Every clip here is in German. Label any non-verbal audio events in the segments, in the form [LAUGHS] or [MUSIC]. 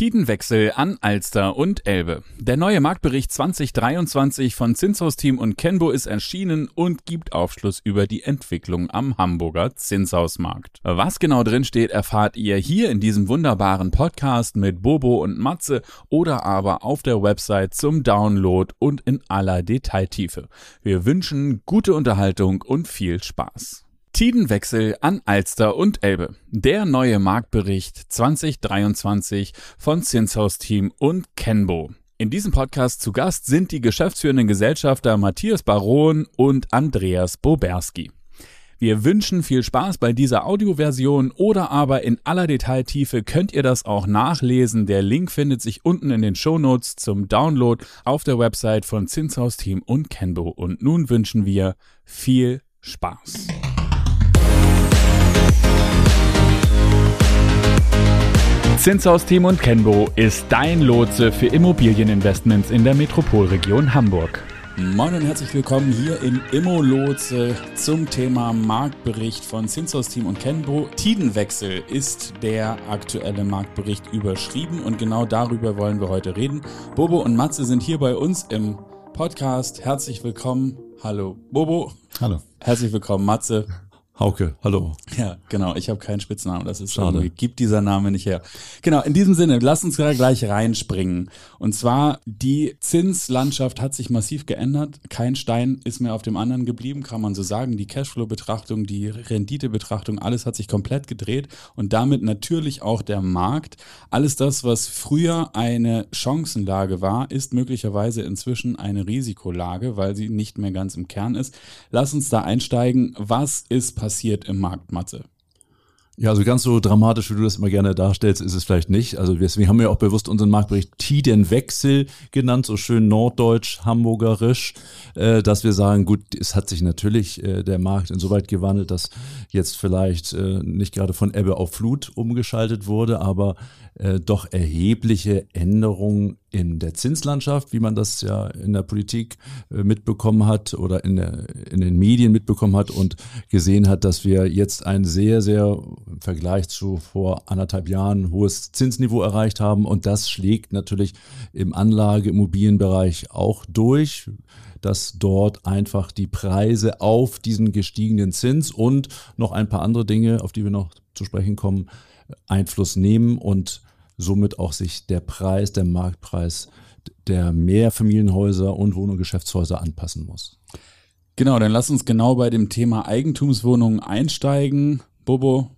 Tidenwechsel an Alster und Elbe. Der neue Marktbericht 2023 von Zinshaus Team und Kenbo ist erschienen und gibt Aufschluss über die Entwicklung am Hamburger Zinshausmarkt. Was genau drin steht, erfahrt ihr hier in diesem wunderbaren Podcast mit Bobo und Matze oder aber auf der Website zum Download und in aller Detailtiefe. Wir wünschen gute Unterhaltung und viel Spaß. Tidenwechsel an Alster und Elbe. Der neue Marktbericht 2023 von Zinshaus Team und Kenbo. In diesem Podcast zu Gast sind die geschäftsführenden Gesellschafter Matthias Baron und Andreas Boberski. Wir wünschen viel Spaß bei dieser Audioversion oder aber in aller Detailtiefe könnt ihr das auch nachlesen. Der Link findet sich unten in den Shownotes zum Download auf der Website von Zinshaus Team und Kenbo. Und nun wünschen wir viel Spaß. Zinshaus Team und Kenbo ist dein Lotse für Immobilieninvestments in der Metropolregion Hamburg. Moin und herzlich willkommen hier in Immo Lotse zum Thema Marktbericht von Zinshaus Team und Kenbo. Tidenwechsel ist der aktuelle Marktbericht überschrieben und genau darüber wollen wir heute reden. Bobo und Matze sind hier bei uns im Podcast. Herzlich willkommen. Hallo Bobo. Hallo. Herzlich willkommen Matze. Hauke, hallo. Ja, genau. Ich habe keinen Spitznamen. Das ist Schade. Irgendwie, gibt dieser Name nicht her. Genau, in diesem Sinne, lass uns gleich reinspringen. Und zwar, die Zinslandschaft hat sich massiv geändert. Kein Stein ist mehr auf dem anderen geblieben, kann man so sagen. Die Cashflow-Betrachtung, die Rendite-Betrachtung, alles hat sich komplett gedreht. Und damit natürlich auch der Markt. Alles das, was früher eine Chancenlage war, ist möglicherweise inzwischen eine Risikolage, weil sie nicht mehr ganz im Kern ist. Lass uns da einsteigen. Was ist passiert? Passiert im Markt, Matze? Ja, also ganz so dramatisch, wie du das immer gerne darstellst, ist es vielleicht nicht. Also deswegen haben wir auch bewusst unseren Marktbericht Tidenwechsel genannt, so schön norddeutsch, hamburgerisch, äh, dass wir sagen, gut, es hat sich natürlich äh, der Markt insoweit gewandelt, dass jetzt vielleicht äh, nicht gerade von Ebbe auf Flut umgeschaltet wurde, aber doch erhebliche Änderungen in der Zinslandschaft, wie man das ja in der Politik äh, mitbekommen hat oder in, der, in den Medien mitbekommen hat und gesehen hat, dass wir jetzt ein sehr, sehr im Vergleich zu vor anderthalb Jahren hohes Zinsniveau erreicht haben. Und das schlägt natürlich im Anlage-Immobilienbereich auch durch dass dort einfach die Preise auf diesen gestiegenen Zins und noch ein paar andere Dinge, auf die wir noch zu sprechen kommen, Einfluss nehmen und somit auch sich der Preis, der Marktpreis der Mehrfamilienhäuser und Wohn- und Geschäftshäuser anpassen muss. Genau, dann lass uns genau bei dem Thema Eigentumswohnungen einsteigen. Bobo,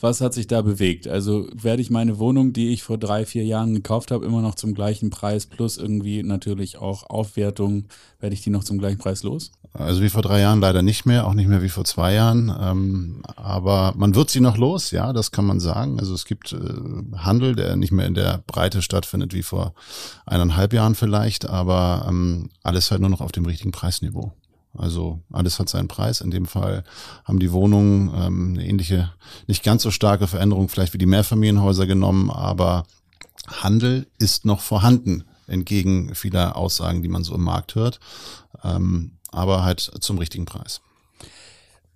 was hat sich da bewegt? Also werde ich meine Wohnung, die ich vor drei, vier Jahren gekauft habe, immer noch zum gleichen Preis plus irgendwie natürlich auch Aufwertung, werde ich die noch zum gleichen Preis los? Also wie vor drei Jahren leider nicht mehr, auch nicht mehr wie vor zwei Jahren. Ähm, aber man wird sie noch los, ja, das kann man sagen. Also es gibt äh, Handel, der nicht mehr in der Breite stattfindet wie vor eineinhalb Jahren vielleicht, aber ähm, alles halt nur noch auf dem richtigen Preisniveau. Also alles hat seinen Preis. In dem Fall haben die Wohnungen ähm, eine ähnliche, nicht ganz so starke Veränderung vielleicht wie die Mehrfamilienhäuser genommen, aber Handel ist noch vorhanden, entgegen vieler Aussagen, die man so im Markt hört, ähm, aber halt zum richtigen Preis.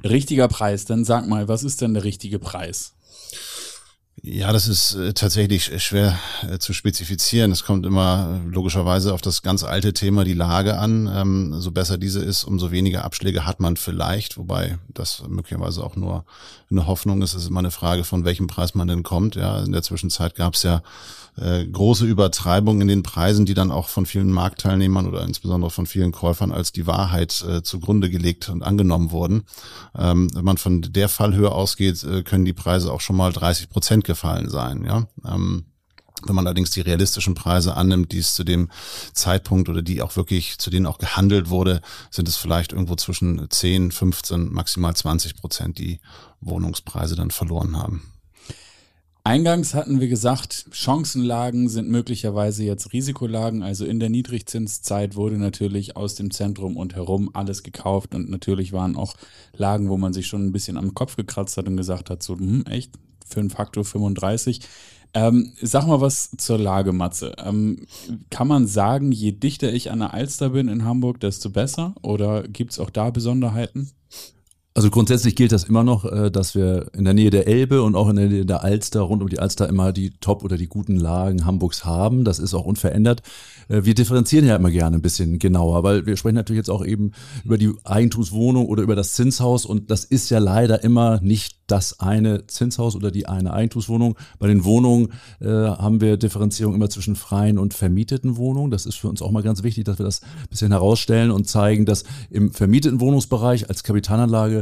Richtiger Preis, dann sag mal, was ist denn der richtige Preis? Ja, das ist äh, tatsächlich schwer äh, zu spezifizieren. Es kommt immer äh, logischerweise auf das ganz alte Thema die Lage an. Ähm, so besser diese ist, umso weniger Abschläge hat man vielleicht, wobei das möglicherweise auch nur eine Hoffnung ist. Es ist immer eine Frage, von welchem Preis man denn kommt. Ja, in der Zwischenzeit gab es ja große Übertreibung in den Preisen, die dann auch von vielen Marktteilnehmern oder insbesondere von vielen Käufern als die Wahrheit äh, zugrunde gelegt und angenommen wurden. Ähm, wenn man von der Fallhöhe ausgeht, können die Preise auch schon mal 30 Prozent gefallen sein. Ja. Ähm, wenn man allerdings die realistischen Preise annimmt, die es zu dem Zeitpunkt oder die auch wirklich, zu denen auch gehandelt wurde, sind es vielleicht irgendwo zwischen 10, 15, maximal 20 Prozent, die Wohnungspreise dann verloren haben. Eingangs hatten wir gesagt, Chancenlagen sind möglicherweise jetzt Risikolagen. Also in der Niedrigzinszeit wurde natürlich aus dem Zentrum und herum alles gekauft und natürlich waren auch Lagen, wo man sich schon ein bisschen am Kopf gekratzt hat und gesagt hat, so, hm, echt, für einen Faktor 35. Ähm, sag mal was zur Lage, Matze. Ähm, kann man sagen, je dichter ich an der Alster bin in Hamburg, desto besser? Oder gibt es auch da Besonderheiten? Also grundsätzlich gilt das immer noch, äh, dass wir in der Nähe der Elbe und auch in der Nähe der Alster, rund um die Alster immer die Top- oder die guten Lagen Hamburgs haben. Das ist auch unverändert. Äh, wir differenzieren ja immer gerne ein bisschen genauer, weil wir sprechen natürlich jetzt auch eben über die Eigentumswohnung oder über das Zinshaus und das ist ja leider immer nicht das eine Zinshaus oder die eine Eigentumswohnung. Bei den Wohnungen äh, haben wir Differenzierung immer zwischen freien und vermieteten Wohnungen. Das ist für uns auch mal ganz wichtig, dass wir das ein bisschen herausstellen und zeigen, dass im vermieteten Wohnungsbereich als Kapitalanlage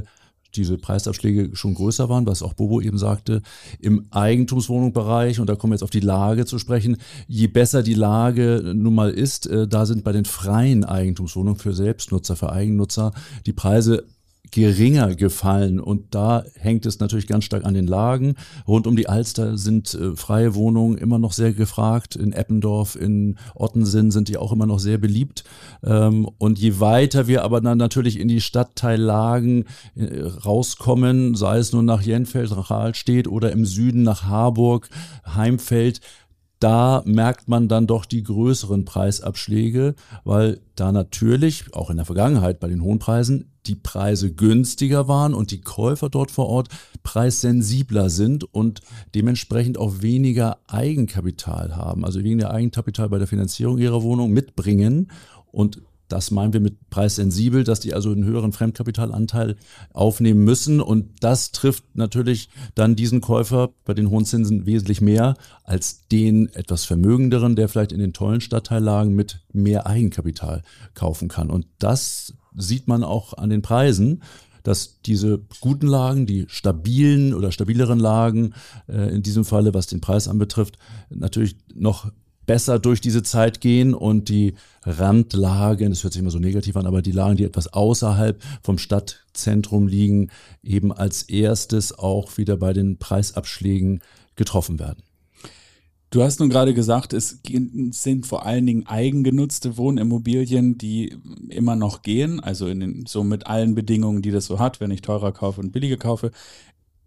diese Preisabschläge schon größer waren, was auch Bobo eben sagte, im Eigentumswohnungsbereich, und da kommen wir jetzt auf die Lage zu sprechen, je besser die Lage nun mal ist, äh, da sind bei den freien Eigentumswohnungen für Selbstnutzer, für Eigennutzer die Preise geringer gefallen. Und da hängt es natürlich ganz stark an den Lagen. Rund um die Alster sind äh, freie Wohnungen immer noch sehr gefragt. In Eppendorf, in Ottensen sind die auch immer noch sehr beliebt. Ähm, und je weiter wir aber dann natürlich in die Stadtteillagen äh, rauskommen, sei es nun nach Jenfeld, Rahlstedt oder im Süden nach Harburg, Heimfeld, da merkt man dann doch die größeren Preisabschläge, weil da natürlich auch in der Vergangenheit bei den hohen Preisen die Preise günstiger waren und die Käufer dort vor Ort preissensibler sind und dementsprechend auch weniger Eigenkapital haben, also weniger Eigenkapital bei der Finanzierung ihrer Wohnung mitbringen und das meinen wir mit preissensibel, dass die also einen höheren Fremdkapitalanteil aufnehmen müssen. Und das trifft natürlich dann diesen Käufer bei den hohen Zinsen wesentlich mehr als den etwas vermögenderen, der vielleicht in den tollen Stadtteillagen mit mehr Eigenkapital kaufen kann. Und das sieht man auch an den Preisen dass diese guten Lagen, die stabilen oder stabileren Lagen, äh, in diesem Falle, was den Preis anbetrifft, natürlich noch besser durch diese Zeit gehen und die Randlagen, das hört sich immer so negativ an, aber die Lagen, die etwas außerhalb vom Stadtzentrum liegen, eben als erstes auch wieder bei den Preisabschlägen getroffen werden. Du hast nun gerade gesagt, es sind vor allen Dingen eigengenutzte Wohnimmobilien, die immer noch gehen, also in den, so mit allen Bedingungen, die das so hat, wenn ich teurer kaufe und billiger kaufe.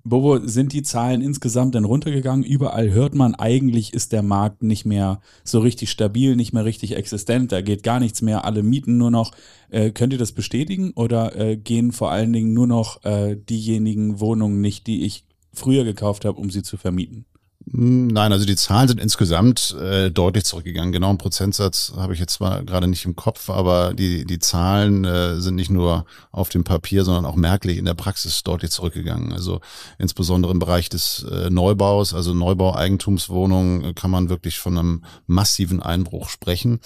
Bobo, sind die Zahlen insgesamt denn runtergegangen? Überall hört man, eigentlich ist der Markt nicht mehr so richtig stabil, nicht mehr richtig existent, da geht gar nichts mehr, alle mieten nur noch. Äh, könnt ihr das bestätigen oder äh, gehen vor allen Dingen nur noch äh, diejenigen Wohnungen nicht, die ich früher gekauft habe, um sie zu vermieten? Hm, nein, also die Zahlen sind insgesamt äh, deutlich zurückgegangen. Genau einen Prozentsatz habe ich jetzt zwar gerade nicht im Kopf, aber die, die Zahlen äh, sind nicht nur auf dem Papier, sondern auch merklich in der Praxis deutlich zurückgegangen. Also insbesondere im Bereich des äh, Neubaus, also Neubau Eigentumswohnungen, kann man wirklich von einem massiven Einbruch sprechen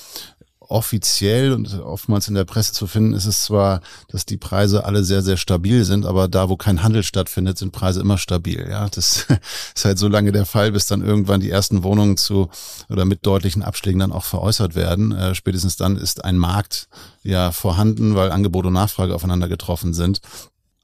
offiziell und oftmals in der Presse zu finden, ist es zwar, dass die Preise alle sehr, sehr stabil sind, aber da, wo kein Handel stattfindet, sind Preise immer stabil. Ja, das [LAUGHS] ist halt so lange der Fall, bis dann irgendwann die ersten Wohnungen zu oder mit deutlichen Abschlägen dann auch veräußert werden. Äh, spätestens dann ist ein Markt ja vorhanden, weil Angebot und Nachfrage aufeinander getroffen sind.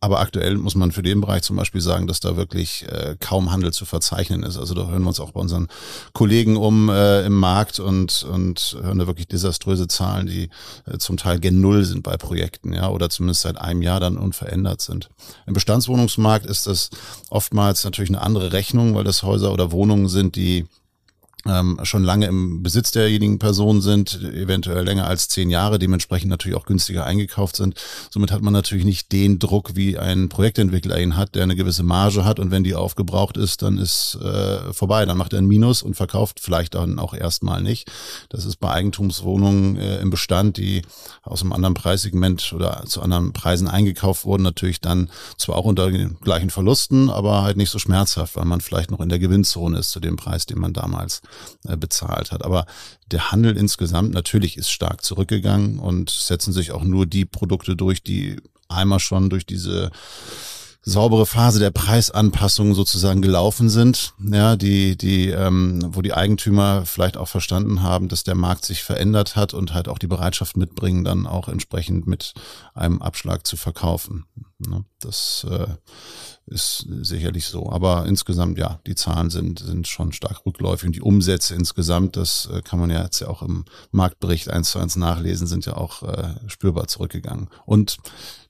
Aber aktuell muss man für den Bereich zum Beispiel sagen, dass da wirklich äh, kaum Handel zu verzeichnen ist. Also da hören wir uns auch bei unseren Kollegen um äh, im Markt und, und hören da wirklich desaströse Zahlen, die äh, zum Teil gen Null sind bei Projekten, ja, oder zumindest seit einem Jahr dann unverändert sind. Im Bestandswohnungsmarkt ist das oftmals natürlich eine andere Rechnung, weil das Häuser oder Wohnungen sind, die ähm, schon lange im Besitz derjenigen Person sind, eventuell länger als zehn Jahre, dementsprechend natürlich auch günstiger eingekauft sind. Somit hat man natürlich nicht den Druck, wie ein Projektentwickler ihn hat, der eine gewisse Marge hat und wenn die aufgebraucht ist, dann ist äh, vorbei. Dann macht er ein Minus und verkauft vielleicht dann auch erstmal nicht. Das ist bei Eigentumswohnungen äh, im Bestand, die aus einem anderen Preissegment oder zu anderen Preisen eingekauft wurden, natürlich dann zwar auch unter den gleichen Verlusten, aber halt nicht so schmerzhaft, weil man vielleicht noch in der Gewinnzone ist zu dem Preis, den man damals bezahlt hat. Aber der Handel insgesamt natürlich ist stark zurückgegangen und setzen sich auch nur die Produkte durch, die einmal schon durch diese saubere Phase der Preisanpassung sozusagen gelaufen sind, ja, die, die, ähm, wo die Eigentümer vielleicht auch verstanden haben, dass der Markt sich verändert hat und halt auch die Bereitschaft mitbringen, dann auch entsprechend mit einem Abschlag zu verkaufen. Ne? Das äh, ist sicherlich so. Aber insgesamt, ja, die Zahlen sind, sind schon stark rückläufig. Und die Umsätze insgesamt, das äh, kann man ja jetzt ja auch im Marktbericht eins zu eins nachlesen, sind ja auch äh, spürbar zurückgegangen. Und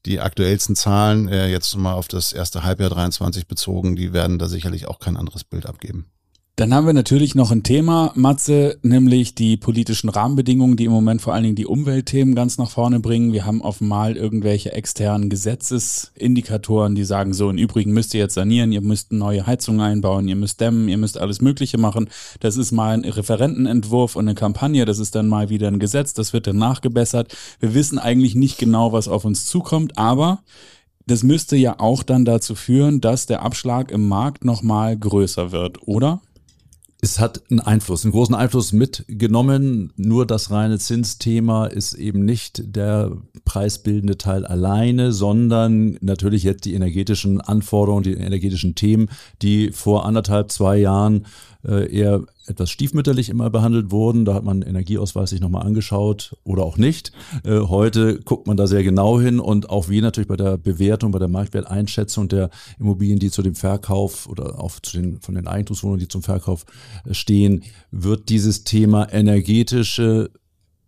die aktuellsten Zahlen, jetzt mal auf das erste Halbjahr 23 bezogen, die werden da sicherlich auch kein anderes Bild abgeben. Dann haben wir natürlich noch ein Thema, Matze, nämlich die politischen Rahmenbedingungen, die im Moment vor allen Dingen die Umweltthemen ganz nach vorne bringen. Wir haben einmal irgendwelche externen Gesetzesindikatoren, die sagen, so, im Übrigen müsst ihr jetzt sanieren, ihr müsst neue Heizungen einbauen, ihr müsst dämmen, ihr müsst alles Mögliche machen. Das ist mal ein Referentenentwurf und eine Kampagne, das ist dann mal wieder ein Gesetz, das wird dann nachgebessert. Wir wissen eigentlich nicht genau, was auf uns zukommt, aber das müsste ja auch dann dazu führen, dass der Abschlag im Markt nochmal größer wird, oder? Es hat einen Einfluss, einen großen Einfluss mitgenommen. Nur das reine Zinsthema ist eben nicht der preisbildende Teil alleine, sondern natürlich jetzt die energetischen Anforderungen, die energetischen Themen, die vor anderthalb, zwei Jahren eher etwas stiefmütterlich immer behandelt wurden. Da hat man Energieausweis sich nochmal angeschaut oder auch nicht. Äh, heute guckt man da sehr genau hin und auch wie natürlich bei der Bewertung, bei der Marktwerteinschätzung der Immobilien, die zu dem Verkauf oder auch zu den, von den Eigentumswohnungen, die zum Verkauf äh, stehen, wird dieses Thema energetische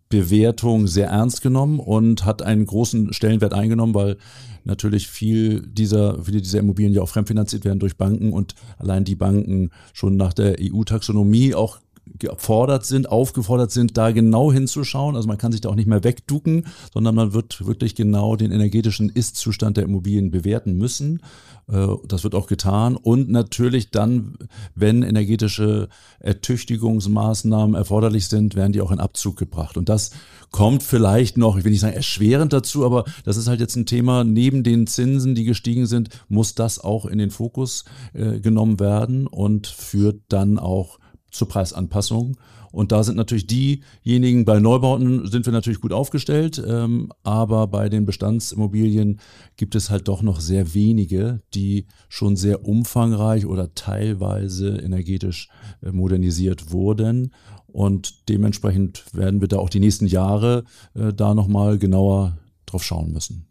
Bewertung sehr ernst genommen und hat einen großen Stellenwert eingenommen, weil natürlich viel dieser, viele dieser Immobilien ja auch fremdfinanziert werden durch Banken und allein die Banken schon nach der EU-Taxonomie auch gefordert sind, aufgefordert sind, da genau hinzuschauen. Also man kann sich da auch nicht mehr wegducken, sondern man wird wirklich genau den energetischen Ist-Zustand der Immobilien bewerten müssen. Äh, das wird auch getan. Und natürlich dann, wenn energetische Ertüchtigungsmaßnahmen erforderlich sind, werden die auch in Abzug gebracht. Und das kommt vielleicht noch, ich will nicht sagen erschwerend dazu, aber das ist halt jetzt ein Thema, neben den Zinsen, die gestiegen sind, muss das auch in den Fokus äh, genommen werden und führt dann auch zur Preisanpassung. Und da sind natürlich diejenigen, bei Neubauten sind wir natürlich gut aufgestellt, ähm, aber bei den Bestandsimmobilien gibt es halt doch noch sehr wenige, die schon sehr umfangreich oder teilweise energetisch äh, modernisiert wurden. Und dementsprechend werden wir da auch die nächsten Jahre äh, da nochmal genauer drauf schauen müssen.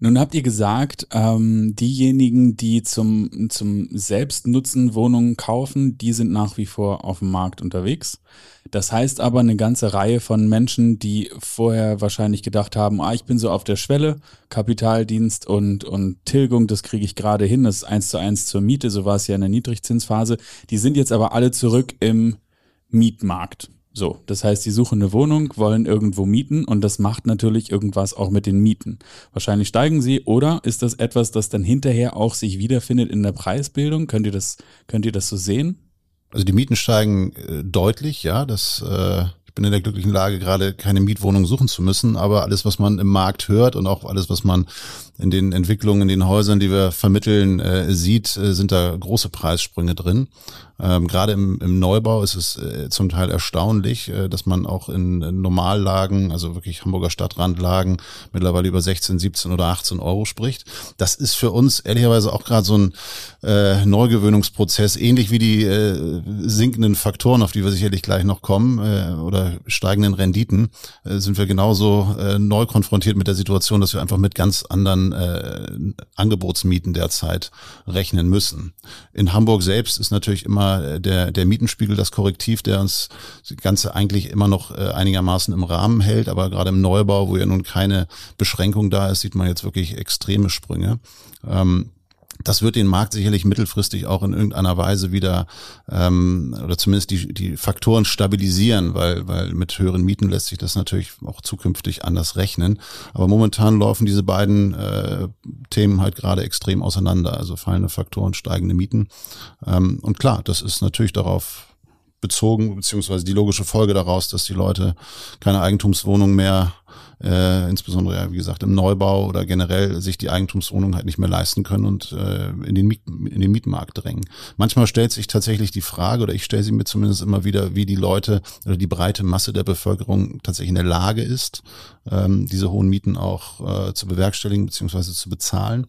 Nun habt ihr gesagt, ähm, diejenigen, die zum, zum Selbstnutzen Wohnungen kaufen, die sind nach wie vor auf dem Markt unterwegs. Das heißt aber eine ganze Reihe von Menschen, die vorher wahrscheinlich gedacht haben, ah, ich bin so auf der Schwelle, Kapitaldienst und, und Tilgung, das kriege ich gerade hin, das ist eins zu eins zur Miete, so war es ja in der Niedrigzinsphase. Die sind jetzt aber alle zurück im Mietmarkt. So, das heißt, sie suchen eine Wohnung, wollen irgendwo mieten und das macht natürlich irgendwas auch mit den Mieten. Wahrscheinlich steigen sie oder ist das etwas, das dann hinterher auch sich wiederfindet in der Preisbildung? Könnt ihr das, könnt ihr das so sehen? Also die Mieten steigen äh, deutlich, ja, das äh, ich bin in der glücklichen Lage, gerade keine Mietwohnung suchen zu müssen, aber alles, was man im Markt hört und auch alles, was man in den Entwicklungen in den Häusern, die wir vermitteln, äh, sieht, äh, sind da große Preissprünge drin. Ähm, Gerade im, im Neubau ist es äh, zum Teil erstaunlich, äh, dass man auch in, in Normallagen, also wirklich Hamburger Stadtrandlagen, mittlerweile über 16, 17 oder 18 Euro spricht. Das ist für uns ehrlicherweise auch gerade so ein äh, Neugewöhnungsprozess, ähnlich wie die äh, sinkenden Faktoren, auf die wir sicherlich gleich noch kommen, äh, oder steigenden Renditen, äh, sind wir genauso äh, neu konfrontiert mit der Situation, dass wir einfach mit ganz anderen äh, Angebotsmieten derzeit rechnen müssen. In Hamburg selbst ist natürlich immer immer der, der Mietenspiegel das Korrektiv, der uns das Ganze eigentlich immer noch äh, einigermaßen im Rahmen hält. Aber gerade im Neubau, wo ja nun keine Beschränkung da ist, sieht man jetzt wirklich extreme Sprünge. Ähm, das wird den Markt sicherlich mittelfristig auch in irgendeiner Weise wieder ähm, oder zumindest die, die Faktoren stabilisieren, weil, weil mit höheren Mieten lässt sich das natürlich auch zukünftig anders rechnen. Aber momentan laufen diese beiden äh, Themen halt gerade extrem auseinander, also fallende Faktoren, steigende Mieten. Ähm, und klar, das ist natürlich darauf bezogen, beziehungsweise die logische Folge daraus, dass die Leute keine Eigentumswohnung mehr äh, insbesondere ja, wie gesagt im Neubau oder generell sich die Eigentumswohnung halt nicht mehr leisten können und äh, in, den Miet, in den Mietmarkt drängen. Manchmal stellt sich tatsächlich die Frage, oder ich stelle sie mir zumindest immer wieder, wie die Leute oder die breite Masse der Bevölkerung tatsächlich in der Lage ist, ähm, diese hohen Mieten auch äh, zu bewerkstelligen beziehungsweise zu bezahlen.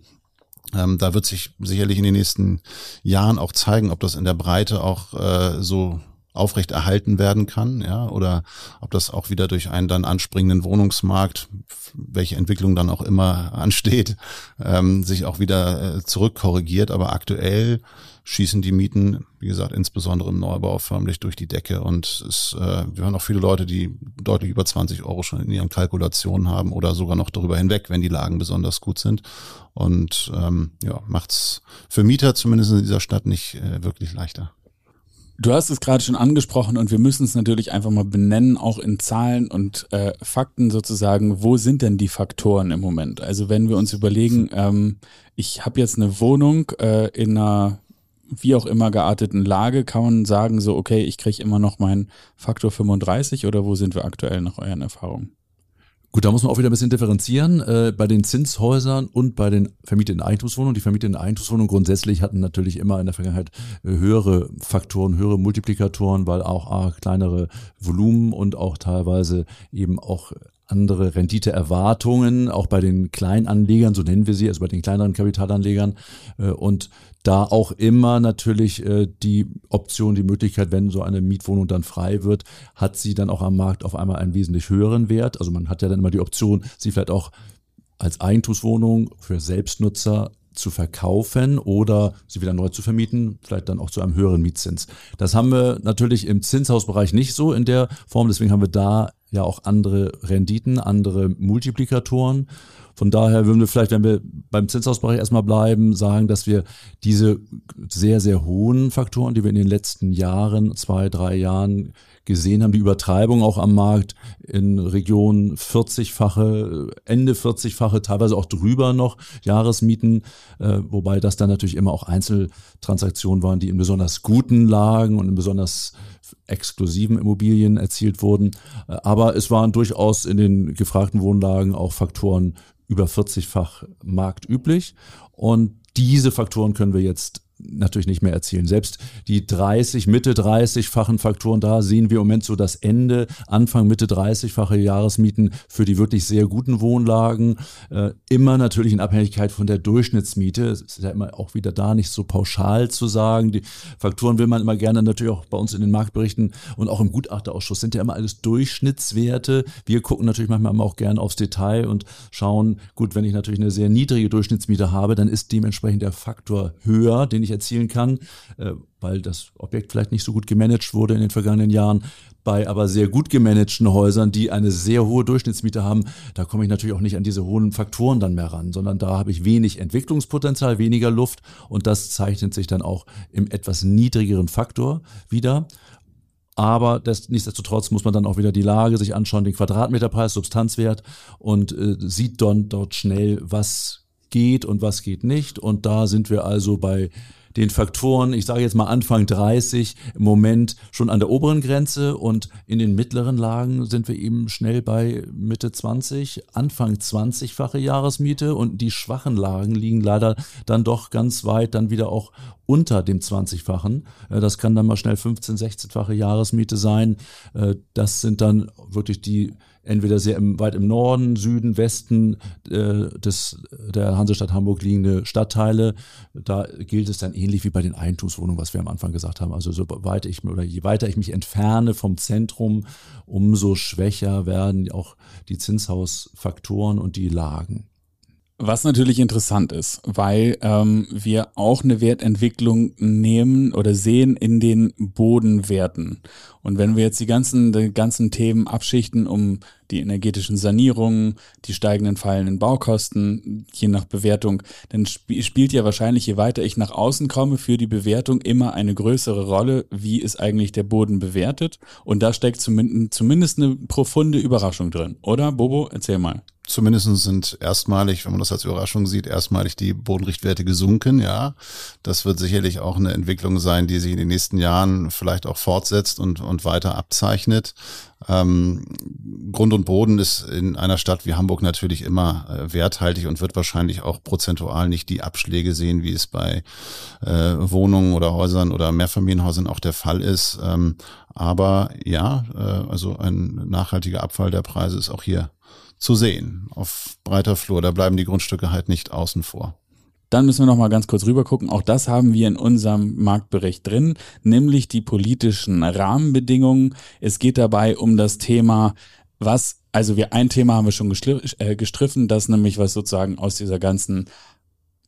Ähm, da wird sich sicherlich in den nächsten Jahren auch zeigen, ob das in der Breite auch äh, so aufrecht erhalten werden kann, ja, oder ob das auch wieder durch einen dann anspringenden Wohnungsmarkt, welche Entwicklung dann auch immer [LAUGHS] ansteht, ähm, sich auch wieder äh, zurückkorrigiert. Aber aktuell schießen die Mieten, wie gesagt, insbesondere im Neubau förmlich durch die Decke. Und es, äh, wir hören auch viele Leute, die deutlich über 20 Euro schon in ihren Kalkulationen haben oder sogar noch darüber hinweg, wenn die Lagen besonders gut sind. Und ähm, ja, macht's für Mieter zumindest in dieser Stadt nicht äh, wirklich leichter. Du hast es gerade schon angesprochen und wir müssen es natürlich einfach mal benennen, auch in Zahlen und äh, Fakten sozusagen. Wo sind denn die Faktoren im Moment? Also wenn wir uns überlegen, ähm, ich habe jetzt eine Wohnung äh, in einer wie auch immer gearteten Lage, kann man sagen, so, okay, ich kriege immer noch meinen Faktor 35 oder wo sind wir aktuell nach euren Erfahrungen? Gut, da muss man auch wieder ein bisschen differenzieren. Äh, bei den Zinshäusern und bei den vermieteten Eigentumswohnungen. Die vermieteten Eigentumswohnungen grundsätzlich hatten natürlich immer in der Vergangenheit äh, höhere Faktoren, höhere Multiplikatoren, weil auch A, kleinere Volumen und auch teilweise eben auch andere Renditeerwartungen, auch bei den Kleinanlegern, so nennen wir sie, also bei den kleineren Kapitalanlegern. Äh, und da auch immer natürlich äh, die Option, die Möglichkeit, wenn so eine Mietwohnung dann frei wird, hat sie dann auch am Markt auf einmal einen wesentlich höheren Wert. Also man hat ja dann immer die Option, sie vielleicht auch als Eigentumswohnung für Selbstnutzer zu verkaufen oder sie wieder neu zu vermieten, vielleicht dann auch zu einem höheren Mietzins. Das haben wir natürlich im Zinshausbereich nicht so in der Form, deswegen haben wir da ja auch andere Renditen, andere Multiplikatoren. Von daher würden wir vielleicht, wenn wir beim Zinshausbereich erstmal bleiben, sagen, dass wir diese sehr, sehr hohen Faktoren, die wir in den letzten Jahren, zwei, drei Jahren gesehen haben, die Übertreibung auch am Markt in Regionen 40-fache, Ende 40-fache, teilweise auch drüber noch Jahresmieten, äh, wobei das dann natürlich immer auch Einzeltransaktionen waren, die in besonders guten Lagen und in besonders exklusiven Immobilien erzielt wurden. Äh, aber es waren durchaus in den gefragten Wohnlagen auch Faktoren über 40-fach marktüblich. Und diese Faktoren können wir jetzt natürlich nicht mehr erzielen. Selbst die 30, Mitte 30-fachen Faktoren, da sehen wir im Moment so das Ende, Anfang, Mitte 30-fache Jahresmieten für die wirklich sehr guten Wohnlagen. Äh, immer natürlich in Abhängigkeit von der Durchschnittsmiete. Es ist ja immer auch wieder da nicht so pauschal zu sagen. Die Faktoren will man immer gerne natürlich auch bei uns in den Marktberichten und auch im Gutachterausschuss sind ja immer alles Durchschnittswerte. Wir gucken natürlich manchmal auch gerne aufs Detail und schauen, gut, wenn ich natürlich eine sehr niedrige Durchschnittsmiete habe, dann ist dementsprechend der Faktor höher, den ich erzielen kann, äh, weil das Objekt vielleicht nicht so gut gemanagt wurde in den vergangenen Jahren. Bei aber sehr gut gemanagten Häusern, die eine sehr hohe Durchschnittsmiete haben, da komme ich natürlich auch nicht an diese hohen Faktoren dann mehr ran, sondern da habe ich wenig Entwicklungspotenzial, weniger Luft und das zeichnet sich dann auch im etwas niedrigeren Faktor wieder. Aber das, nichtsdestotrotz muss man dann auch wieder die Lage sich anschauen, den Quadratmeterpreis, Substanzwert und äh, sieht dann dort schnell, was geht und was geht nicht. Und da sind wir also bei den Faktoren, ich sage jetzt mal Anfang 30, im Moment schon an der oberen Grenze und in den mittleren Lagen sind wir eben schnell bei Mitte 20, Anfang 20-fache Jahresmiete und die schwachen Lagen liegen leider dann doch ganz weit dann wieder auch unter dem 20-fachen. Äh, das kann dann mal schnell 15, 16-fache Jahresmiete sein. Äh, das sind dann wirklich die entweder sehr im, weit im Norden, Süden, Westen äh, des, der Hansestadt Hamburg liegende Stadtteile. Da gilt es dann ähnlich wie bei den Eigentumswohnungen, was wir am Anfang gesagt haben. Also so weit ich oder je weiter ich mich entferne vom Zentrum, umso schwächer werden auch die Zinshausfaktoren und die Lagen. Was natürlich interessant ist, weil ähm, wir auch eine Wertentwicklung nehmen oder sehen in den Bodenwerten. Und wenn wir jetzt die ganzen, die ganzen Themen abschichten um die energetischen Sanierungen, die steigenden fallenden Baukosten, je nach Bewertung, dann sp spielt ja wahrscheinlich, je weiter ich nach außen komme, für die Bewertung immer eine größere Rolle, wie ist eigentlich der Boden bewertet. Und da steckt zumindest, zumindest eine profunde Überraschung drin. Oder, Bobo? Erzähl mal. Zumindest sind erstmalig, wenn man das als Überraschung sieht, erstmalig die Bodenrichtwerte gesunken, ja. Das wird sicherlich auch eine Entwicklung sein, die sich in den nächsten Jahren vielleicht auch fortsetzt und, und weiter abzeichnet. Ähm, Grund und Boden ist in einer Stadt wie Hamburg natürlich immer äh, werthaltig und wird wahrscheinlich auch prozentual nicht die Abschläge sehen, wie es bei äh, Wohnungen oder Häusern oder Mehrfamilienhäusern auch der Fall ist. Ähm, aber ja, äh, also ein nachhaltiger Abfall der Preise ist auch hier zu sehen auf breiter Flur. Da bleiben die Grundstücke halt nicht außen vor. Dann müssen wir noch mal ganz kurz rüber gucken. Auch das haben wir in unserem Marktbericht drin, nämlich die politischen Rahmenbedingungen. Es geht dabei um das Thema, was, also wir ein Thema haben wir schon äh, gestriffen, das nämlich was sozusagen aus dieser ganzen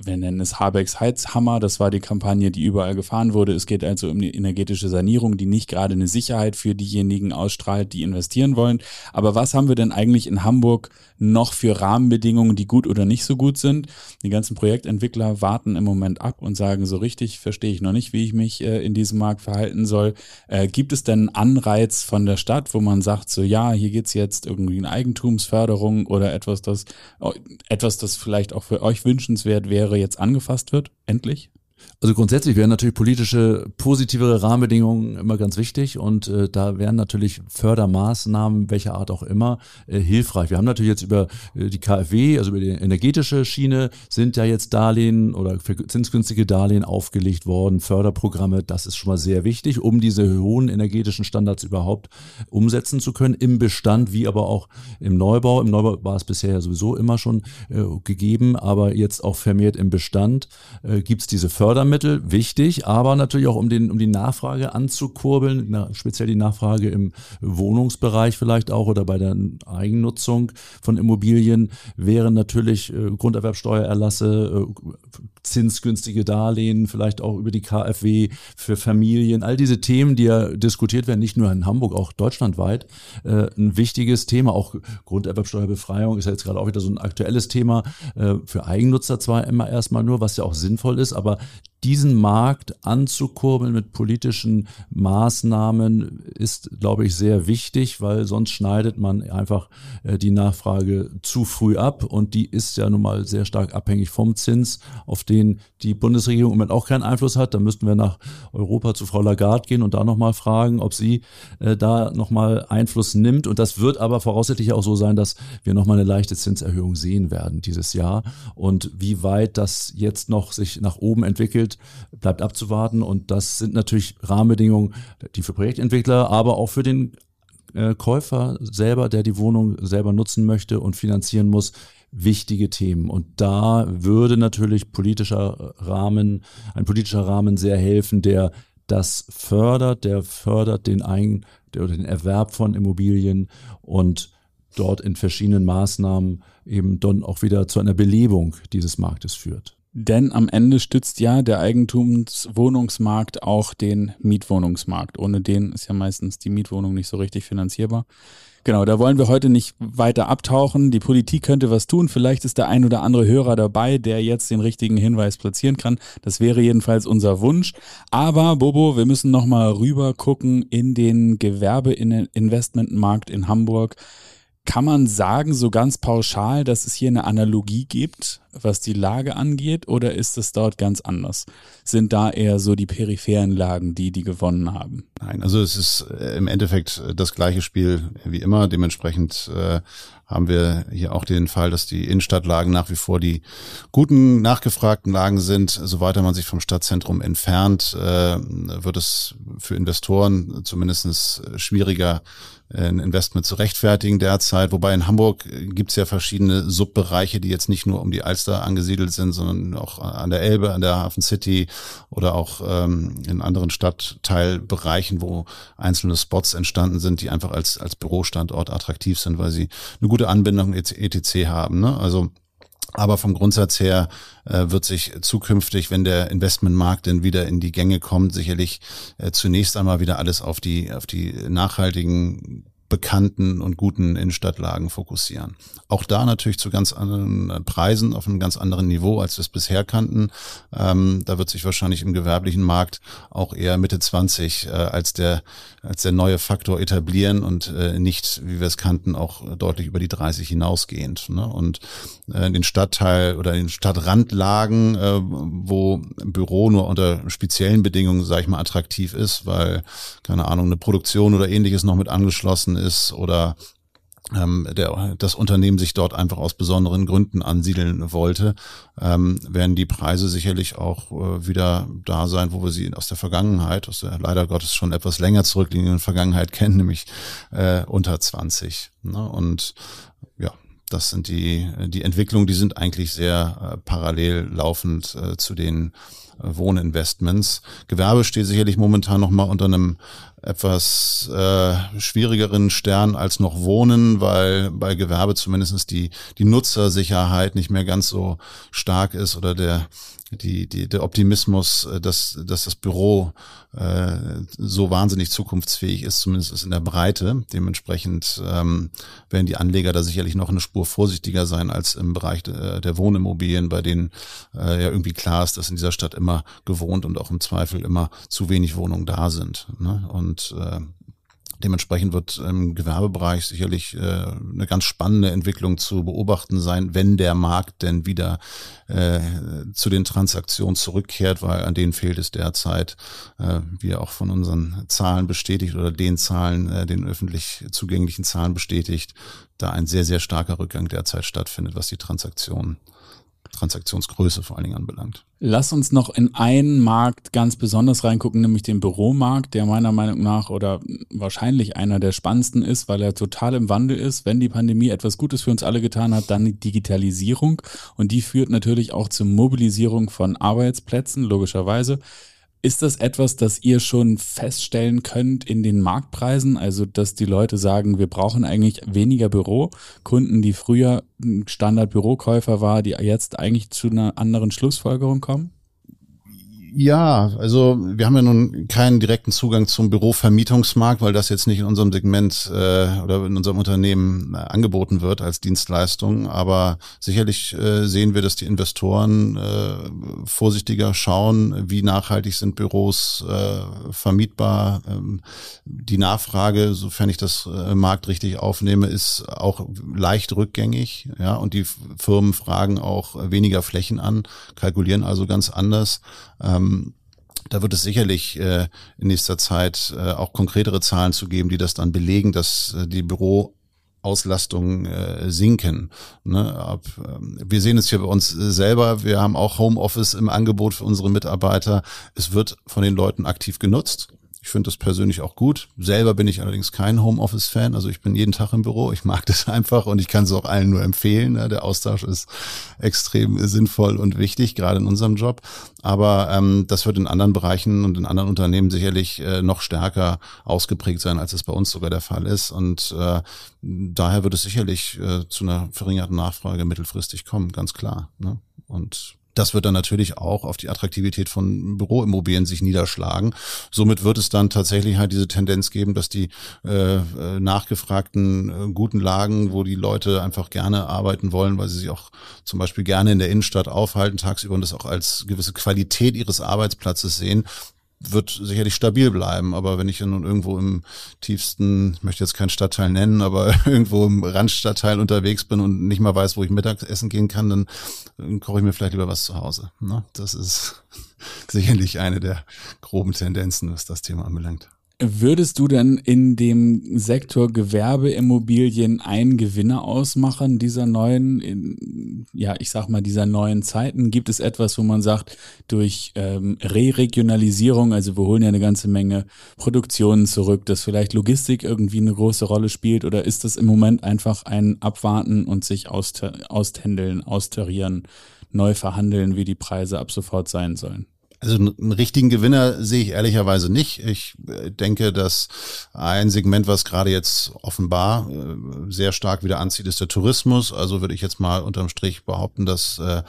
wir nennen es Habecks Heizhammer, das war die Kampagne, die überall gefahren wurde. Es geht also um die energetische Sanierung, die nicht gerade eine Sicherheit für diejenigen ausstrahlt, die investieren wollen. Aber was haben wir denn eigentlich in Hamburg noch für Rahmenbedingungen, die gut oder nicht so gut sind? Die ganzen Projektentwickler warten im Moment ab und sagen, so richtig verstehe ich noch nicht, wie ich mich äh, in diesem Markt verhalten soll. Äh, gibt es denn einen Anreiz von der Stadt, wo man sagt, so ja, hier geht's jetzt irgendwie in Eigentumsförderung oder etwas, das, etwas, das vielleicht auch für euch wünschenswert wäre? Wäre jetzt angefasst wird, endlich? Also grundsätzlich wären natürlich politische, positivere Rahmenbedingungen immer ganz wichtig und äh, da wären natürlich Fördermaßnahmen, welcher Art auch immer, äh, hilfreich. Wir haben natürlich jetzt über äh, die KfW, also über die energetische Schiene, sind ja jetzt Darlehen oder zinsgünstige Darlehen aufgelegt worden, Förderprogramme, das ist schon mal sehr wichtig, um diese hohen energetischen Standards überhaupt umsetzen zu können, im Bestand wie aber auch im Neubau. Im Neubau war es bisher ja sowieso immer schon äh, gegeben, aber jetzt auch vermehrt im Bestand äh, gibt es diese Fördermittel Fördermittel wichtig, aber natürlich auch um, den, um die Nachfrage anzukurbeln, na, speziell die Nachfrage im Wohnungsbereich vielleicht auch oder bei der Eigennutzung von Immobilien wären natürlich äh, Grunderwerbsteuererlasse, äh, zinsgünstige Darlehen, vielleicht auch über die KfW für Familien, all diese Themen, die ja diskutiert werden, nicht nur in Hamburg, auch deutschlandweit, äh, ein wichtiges Thema. Auch Grunderwerbsteuerbefreiung ist ja jetzt gerade auch wieder so ein aktuelles Thema äh, für Eigennutzer zwar immer erstmal nur, was ja auch sinnvoll ist, aber diesen Markt anzukurbeln mit politischen Maßnahmen ist, glaube ich, sehr wichtig, weil sonst schneidet man einfach äh, die Nachfrage zu früh ab und die ist ja nun mal sehr stark abhängig vom Zins, auf den die Bundesregierung im Moment auch keinen Einfluss hat. Da müssten wir nach Europa zu Frau Lagarde gehen und da nochmal fragen, ob sie äh, da nochmal Einfluss nimmt. Und das wird aber voraussichtlich auch so sein, dass wir nochmal eine leichte Zinserhöhung sehen werden dieses Jahr. Und wie weit das jetzt noch sich nach oben entwickelt, entwickelt, bleibt abzuwarten. Und das sind natürlich Rahmenbedingungen, die für Projektentwickler, aber auch für den äh, Käufer selber, der die Wohnung selber nutzen möchte und finanzieren muss, wichtige Themen. Und da würde natürlich politischer Rahmen, ein politischer Rahmen sehr helfen, der das fördert, der fördert den Ein oder den Erwerb von Immobilien und dort in verschiedenen Maßnahmen eben dann auch wieder zu einer Belebung dieses Marktes führt. Denn am Ende stützt ja der Eigentumswohnungsmarkt auch den Mietwohnungsmarkt. Ohne den ist ja meistens die Mietwohnung nicht so richtig finanzierbar. Genau, da wollen wir heute nicht weiter abtauchen. Die Politik könnte was tun. Vielleicht ist der ein oder andere Hörer dabei, der jetzt den richtigen Hinweis platzieren kann. Das wäre jedenfalls unser Wunsch. Aber Bobo, wir müssen noch mal rüber gucken in den Gewerbeinvestmentmarkt in Hamburg. Kann man sagen, so ganz pauschal, dass es hier eine Analogie gibt, was die Lage angeht, oder ist es dort ganz anders? Sind da eher so die peripheren Lagen, die die gewonnen haben? Nein, also es ist äh, im Endeffekt äh, das gleiche Spiel wie immer. Dementsprechend äh, haben wir hier auch den Fall, dass die Innenstadtlagen nach wie vor die guten, nachgefragten Lagen sind. So weiter man sich vom Stadtzentrum entfernt, äh, wird es für Investoren zumindestens schwieriger, ein Investment zu rechtfertigen derzeit. Wobei in Hamburg gibt es ja verschiedene Subbereiche, die jetzt nicht nur um die Alster angesiedelt sind, sondern auch an der Elbe, an der Hafen City oder auch ähm, in anderen Stadtteilbereichen, wo einzelne Spots entstanden sind, die einfach als, als Bürostandort attraktiv sind, weil sie eine gute Anbindung etc. haben. Ne? Also aber vom Grundsatz her äh, wird sich zukünftig, wenn der Investmentmarkt denn wieder in die Gänge kommt, sicherlich äh, zunächst einmal wieder alles auf die, auf die nachhaltigen bekannten und guten Innenstadtlagen fokussieren. Auch da natürlich zu ganz anderen äh, Preisen, auf einem ganz anderen Niveau, als wir es bisher kannten. Ähm, da wird sich wahrscheinlich im gewerblichen Markt auch eher Mitte 20 äh, als der als der neue Faktor etablieren und äh, nicht, wie wir es kannten, auch deutlich über die 30 hinausgehend. Ne? Und äh, den Stadtteil oder den Stadtrandlagen, äh, wo Büro nur unter speziellen Bedingungen, sage ich mal, attraktiv ist, weil keine Ahnung eine Produktion oder ähnliches noch mit angeschlossen ist oder ähm, der, das Unternehmen sich dort einfach aus besonderen Gründen ansiedeln wollte, ähm, werden die Preise sicherlich auch äh, wieder da sein, wo wir sie aus der Vergangenheit, aus der leider Gottes schon etwas länger zurückliegenden Vergangenheit kennen, nämlich äh, unter 20. Ne? Und ja, das sind die, die Entwicklungen, die sind eigentlich sehr äh, parallel laufend äh, zu den Wohninvestments. Gewerbe steht sicherlich momentan nochmal unter einem etwas äh, schwierigeren Stern als noch Wohnen, weil bei Gewerbe zumindestens die, die Nutzersicherheit nicht mehr ganz so stark ist oder der die, die, der Optimismus, äh, dass, dass das Büro äh, so wahnsinnig zukunftsfähig ist, zumindest in der Breite. Dementsprechend ähm, werden die Anleger da sicherlich noch eine Spur vorsichtiger sein als im Bereich de, der Wohnimmobilien, bei denen äh, ja irgendwie klar ist, dass in dieser Stadt immer gewohnt und auch im Zweifel immer zu wenig Wohnungen da sind. Ne? Und äh, Dementsprechend wird im Gewerbebereich sicherlich äh, eine ganz spannende Entwicklung zu beobachten sein, wenn der Markt denn wieder äh, zu den Transaktionen zurückkehrt, weil an denen fehlt es derzeit, äh, wie auch von unseren Zahlen bestätigt oder den Zahlen, äh, den öffentlich zugänglichen Zahlen bestätigt, da ein sehr, sehr starker Rückgang derzeit stattfindet, was die Transaktionen Transaktionsgröße vor allen Dingen anbelangt. Lass uns noch in einen Markt ganz besonders reingucken, nämlich den Büromarkt, der meiner Meinung nach oder wahrscheinlich einer der spannendsten ist, weil er total im Wandel ist. Wenn die Pandemie etwas Gutes für uns alle getan hat, dann die Digitalisierung und die führt natürlich auch zur Mobilisierung von Arbeitsplätzen, logischerweise. Ist das etwas, das ihr schon feststellen könnt in den Marktpreisen? Also, dass die Leute sagen, wir brauchen eigentlich weniger Büro. Kunden, die früher Standard-Bürokäufer war, die jetzt eigentlich zu einer anderen Schlussfolgerung kommen? Ja, also wir haben ja nun keinen direkten Zugang zum Bürovermietungsmarkt, weil das jetzt nicht in unserem Segment äh, oder in unserem Unternehmen äh, angeboten wird als Dienstleistung. Aber sicherlich äh, sehen wir, dass die Investoren äh, vorsichtiger schauen, wie nachhaltig sind Büros äh, vermietbar. Ähm, die Nachfrage, sofern ich das äh, Markt richtig aufnehme, ist auch leicht rückgängig. Ja, und die Firmen fragen auch weniger Flächen an, kalkulieren also ganz anders. Ähm, da wird es sicherlich äh, in nächster Zeit äh, auch konkretere Zahlen zu geben, die das dann belegen, dass äh, die Büro Auslastung äh, sinken. Ne? Ab, ähm, wir sehen es hier bei uns selber. Wir haben auch Homeoffice im Angebot für unsere Mitarbeiter. Es wird von den Leuten aktiv genutzt. Ich finde das persönlich auch gut. Selber bin ich allerdings kein Homeoffice-Fan. Also ich bin jeden Tag im Büro. Ich mag [LAUGHS] das einfach und ich kann es auch allen nur empfehlen. Ne? Der Austausch ist extrem sinnvoll und wichtig, gerade in unserem Job. Aber ähm, das wird in anderen Bereichen und in anderen Unternehmen sicherlich äh, noch stärker ausgeprägt sein, als es bei uns sogar der Fall ist. Und äh, daher wird es sicherlich äh, zu einer verringerten Nachfrage mittelfristig kommen, ganz klar. Ne? Und das wird dann natürlich auch auf die Attraktivität von Büroimmobilien sich niederschlagen. Somit wird es dann tatsächlich halt diese Tendenz geben, dass die äh, äh, nachgefragten äh, guten Lagen, wo die Leute einfach gerne arbeiten wollen, weil sie sich auch zum Beispiel gerne in der Innenstadt aufhalten tagsüber und das auch als gewisse Qualität ihres Arbeitsplatzes sehen, wird sicherlich stabil bleiben. Aber wenn ich nun irgendwo im tiefsten, ich möchte jetzt keinen Stadtteil nennen, aber [LAUGHS] irgendwo im Randstadtteil unterwegs bin und nicht mal weiß, wo ich Mittagessen gehen kann, dann, dann koche ich mir vielleicht lieber was zu Hause. Ne? Das ist [LAUGHS] sicherlich eine der groben Tendenzen, was das Thema anbelangt. Würdest du denn in dem Sektor Gewerbeimmobilien einen Gewinner ausmachen dieser neuen, ja, ich sag mal, dieser neuen Zeiten? Gibt es etwas, wo man sagt, durch ähm, Re-Regionalisierung, also wir holen ja eine ganze Menge Produktionen zurück, dass vielleicht Logistik irgendwie eine große Rolle spielt oder ist das im Moment einfach ein Abwarten und sich auständeln, austarieren, neu verhandeln, wie die Preise ab sofort sein sollen? Also einen richtigen Gewinner sehe ich ehrlicherweise nicht. Ich äh, denke, dass ein Segment, was gerade jetzt offenbar äh, sehr stark wieder anzieht, ist der Tourismus. Also würde ich jetzt mal unterm Strich behaupten, dass äh,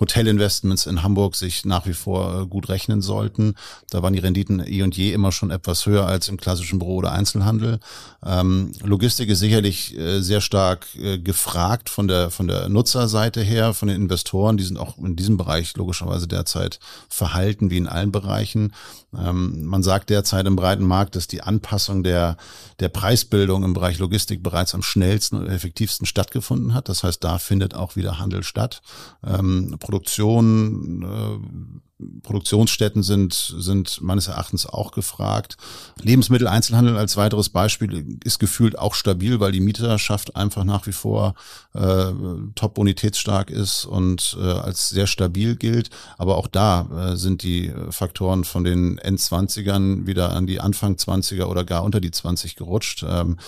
Hotelinvestments in Hamburg sich nach wie vor gut rechnen sollten. Da waren die Renditen eh und je immer schon etwas höher als im klassischen Büro- oder Einzelhandel. Ähm, Logistik ist sicherlich äh, sehr stark äh, gefragt von der, von der Nutzerseite her, von den Investoren. Die sind auch in diesem Bereich logischerweise derzeit verhalten, wie in allen Bereichen. Ähm, man sagt derzeit im breiten Markt, dass die Anpassung der, der Preisbildung im Bereich Logistik bereits am schnellsten und effektivsten stattgefunden hat. Das heißt, da findet auch wieder Handel statt. Ähm, Produktion, äh, Produktionsstätten sind, sind meines Erachtens auch gefragt. Lebensmitteleinzelhandel als weiteres Beispiel ist gefühlt auch stabil, weil die Mieterschaft einfach nach wie vor äh, top bonitätsstark ist und äh, als sehr stabil gilt. Aber auch da äh, sind die Faktoren von den Endzwanzigern wieder an die Anfang 20er oder gar unter die 20 gerutscht. Ähm,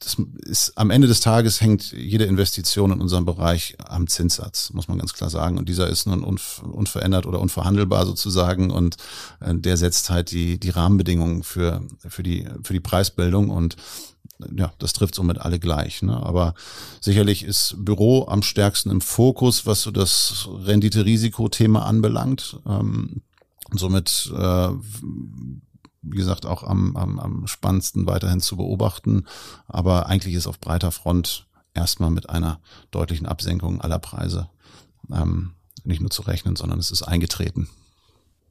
das ist am Ende des Tages hängt jede Investition in unserem Bereich am Zinssatz, muss man ganz klar sagen. Und dieser ist nun unverändert oder unverhandelbar sozusagen. Und äh, der setzt halt die, die Rahmenbedingungen für, für, die, für die Preisbildung. Und ja, das trifft somit alle gleich. Ne? Aber sicherlich ist Büro am stärksten im Fokus, was so das Rendite-Risiko-Thema anbelangt. Ähm, und somit äh, wie gesagt, auch am, am, am spannendsten weiterhin zu beobachten. Aber eigentlich ist auf breiter Front erstmal mit einer deutlichen Absenkung aller Preise ähm, nicht nur zu rechnen, sondern es ist eingetreten.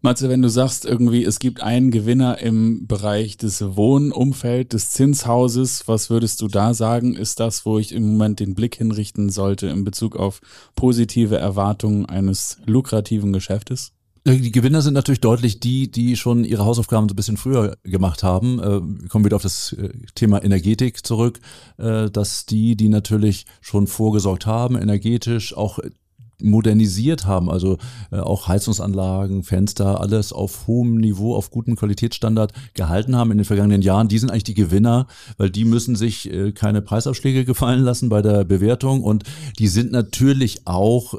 Matze, wenn du sagst irgendwie, es gibt einen Gewinner im Bereich des Wohnumfeld, des Zinshauses, was würdest du da sagen? Ist das, wo ich im Moment den Blick hinrichten sollte in Bezug auf positive Erwartungen eines lukrativen Geschäftes? Die Gewinner sind natürlich deutlich die, die schon ihre Hausaufgaben so ein bisschen früher gemacht haben. Äh, wir kommen wieder auf das äh, Thema Energetik zurück, äh, dass die, die natürlich schon vorgesorgt haben, energetisch auch modernisiert haben, also auch Heizungsanlagen, Fenster, alles auf hohem Niveau, auf gutem Qualitätsstandard gehalten haben in den vergangenen Jahren, die sind eigentlich die Gewinner, weil die müssen sich keine Preisaufschläge gefallen lassen bei der Bewertung und die sind natürlich auch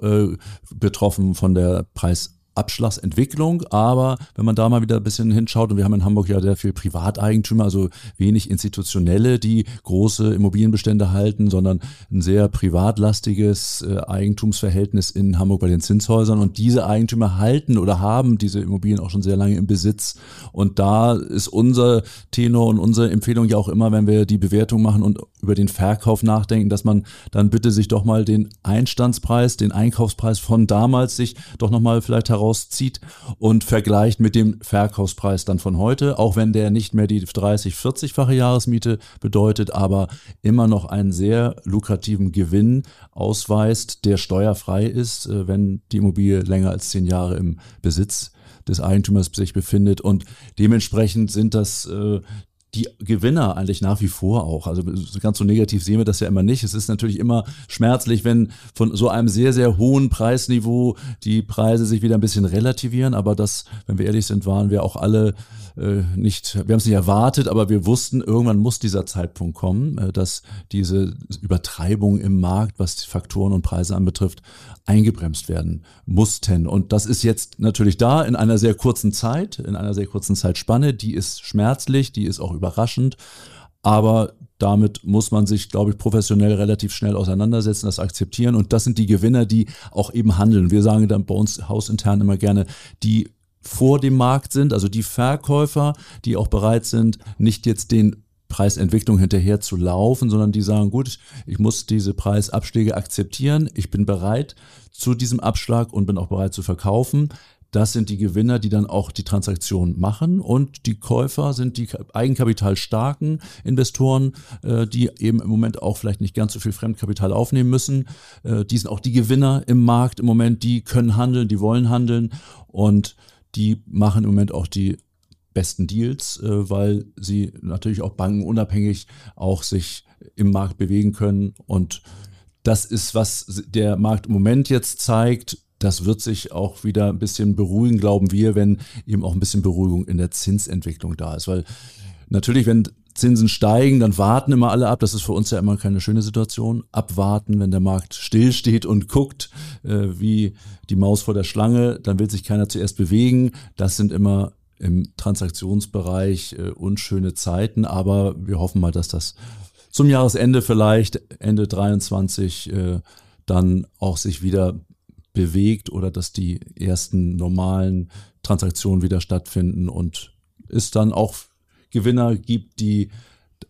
betroffen von der Preis Abschlagsentwicklung, aber wenn man da mal wieder ein bisschen hinschaut, und wir haben in Hamburg ja sehr viel Privateigentümer, also wenig institutionelle, die große Immobilienbestände halten, sondern ein sehr privatlastiges äh, Eigentumsverhältnis in Hamburg bei den Zinshäusern. Und diese Eigentümer halten oder haben diese Immobilien auch schon sehr lange im Besitz. Und da ist unser Tenor und unsere Empfehlung ja auch immer, wenn wir die Bewertung machen und über den Verkauf nachdenken, dass man dann bitte sich doch mal den Einstandspreis, den Einkaufspreis von damals sich doch nochmal vielleicht heraus herauszieht und vergleicht mit dem Verkaufspreis dann von heute, auch wenn der nicht mehr die 30, 40-fache Jahresmiete bedeutet, aber immer noch einen sehr lukrativen Gewinn ausweist, der steuerfrei ist, äh, wenn die Immobilie länger als zehn Jahre im Besitz des Eigentümers sich befindet. Und dementsprechend sind das äh, die Gewinner eigentlich nach wie vor auch. Also ganz so negativ sehen wir das ja immer nicht. Es ist natürlich immer schmerzlich, wenn von so einem sehr, sehr hohen Preisniveau die Preise sich wieder ein bisschen relativieren. Aber das, wenn wir ehrlich sind, waren wir auch alle äh, nicht, wir haben es nicht erwartet, aber wir wussten, irgendwann muss dieser Zeitpunkt kommen, äh, dass diese Übertreibung im Markt, was die Faktoren und Preise anbetrifft, eingebremst werden mussten. Und das ist jetzt natürlich da in einer sehr kurzen Zeit, in einer sehr kurzen Zeitspanne. Die ist schmerzlich, die ist auch überraschend. Aber damit muss man sich, glaube ich, professionell relativ schnell auseinandersetzen, das akzeptieren. Und das sind die Gewinner, die auch eben handeln. Wir sagen dann bei uns hausintern immer gerne, die vor dem Markt sind, also die Verkäufer, die auch bereit sind, nicht jetzt den Preisentwicklung hinterher zu laufen, sondern die sagen, gut, ich muss diese Preisabschläge akzeptieren, ich bin bereit zu diesem Abschlag und bin auch bereit zu verkaufen. Das sind die Gewinner, die dann auch die Transaktion machen und die Käufer sind die eigenkapitalstarken Investoren, äh, die eben im Moment auch vielleicht nicht ganz so viel Fremdkapital aufnehmen müssen. Äh, die sind auch die Gewinner im Markt im Moment, die können handeln, die wollen handeln und die machen im Moment auch die besten Deals, äh, weil sie natürlich auch bankenunabhängig auch sich im Markt bewegen können. Und das ist, was der Markt im Moment jetzt zeigt. Das wird sich auch wieder ein bisschen beruhigen, glauben wir, wenn eben auch ein bisschen Beruhigung in der Zinsentwicklung da ist. Weil natürlich, wenn Zinsen steigen, dann warten immer alle ab. Das ist für uns ja immer keine schöne Situation. Abwarten, wenn der Markt stillsteht und guckt, äh, wie die Maus vor der Schlange, dann will sich keiner zuerst bewegen. Das sind immer im Transaktionsbereich äh, unschöne Zeiten, aber wir hoffen mal, dass das zum Jahresende vielleicht, Ende 23, äh, dann auch sich wieder bewegt oder dass die ersten normalen Transaktionen wieder stattfinden und es dann auch Gewinner gibt, die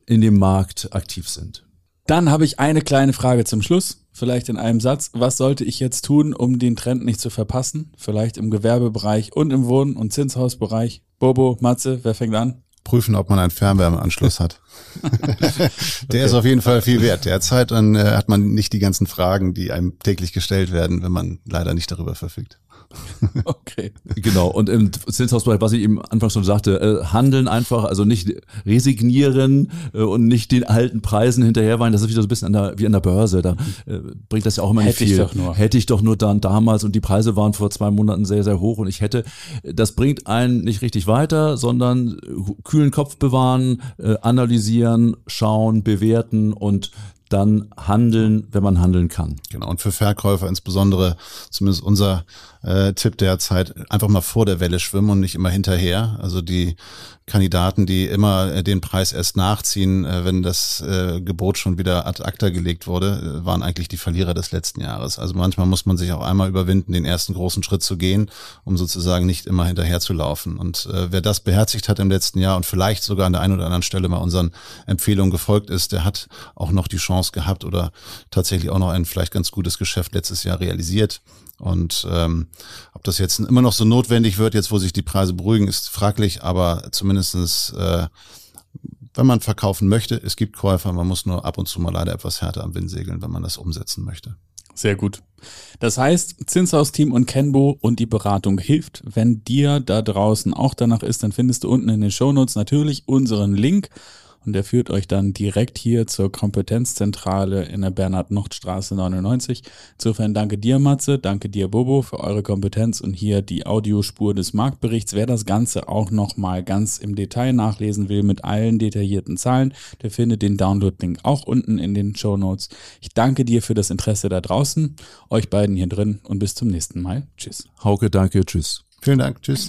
in dem Markt aktiv sind. Dann habe ich eine kleine Frage zum Schluss, vielleicht in einem Satz. Was sollte ich jetzt tun, um den Trend nicht zu verpassen? Vielleicht im Gewerbebereich und im Wohn- und Zinshausbereich. Bobo, Matze, wer fängt an? Prüfen, ob man einen Fernwärmeanschluss hat. [LAUGHS] Der okay. ist auf jeden Fall viel wert. Derzeit dann äh, hat man nicht die ganzen Fragen, die einem täglich gestellt werden, wenn man leider nicht darüber verfügt. [LAUGHS] okay. Genau. Und im Zinshausbereich, was ich eben anfangs schon sagte, äh, handeln einfach, also nicht resignieren äh, und nicht den alten Preisen hinterherweinen. Das ist wieder so ein bisschen an der, wie an der Börse. Da äh, bringt das ja auch immer nicht hätte viel. Ich doch nur. Hätte ich doch nur dann damals und die Preise waren vor zwei Monaten sehr, sehr hoch und ich hätte, das bringt einen nicht richtig weiter, sondern kühlen Kopf bewahren, analysieren, schauen, bewerten und dann handeln, wenn man handeln kann. Genau, und für Verkäufer insbesondere, zumindest unser äh, Tipp derzeit, einfach mal vor der Welle schwimmen und nicht immer hinterher. Also die Kandidaten, die immer äh, den Preis erst nachziehen, äh, wenn das äh, Gebot schon wieder ad acta gelegt wurde, waren eigentlich die Verlierer des letzten Jahres. Also manchmal muss man sich auch einmal überwinden, den ersten großen Schritt zu gehen, um sozusagen nicht immer hinterher zu laufen. Und wer das beherzigt hat im letzten Jahr und vielleicht sogar an der einen oder anderen Stelle mal unseren Empfehlungen gefolgt ist, der hat auch noch die Chance gehabt oder tatsächlich auch noch ein vielleicht ganz gutes Geschäft letztes Jahr realisiert. Und ähm, ob das jetzt immer noch so notwendig wird, jetzt wo sich die Preise beruhigen, ist fraglich, aber zumindestens äh, wenn man verkaufen möchte, es gibt Käufer, man muss nur ab und zu mal leider etwas härter am Wind segeln, wenn man das umsetzen möchte. Sehr gut. Das heißt, Zinshaus-Team und Kenbo und die Beratung hilft. Wenn dir da draußen auch danach ist, dann findest du unten in den Shownotes natürlich unseren Link und der führt euch dann direkt hier zur Kompetenzzentrale in der Bernhard-Nocht-Straße 99. Insofern danke dir, Matze, danke dir, Bobo, für eure Kompetenz und hier die Audiospur des Marktberichts. Wer das Ganze auch nochmal ganz im Detail nachlesen will mit allen detaillierten Zahlen, der findet den Download-Link auch unten in den Show Notes. Ich danke dir für das Interesse da draußen, euch beiden hier drin und bis zum nächsten Mal. Tschüss. Hauke, danke, tschüss. Vielen Dank, tschüss.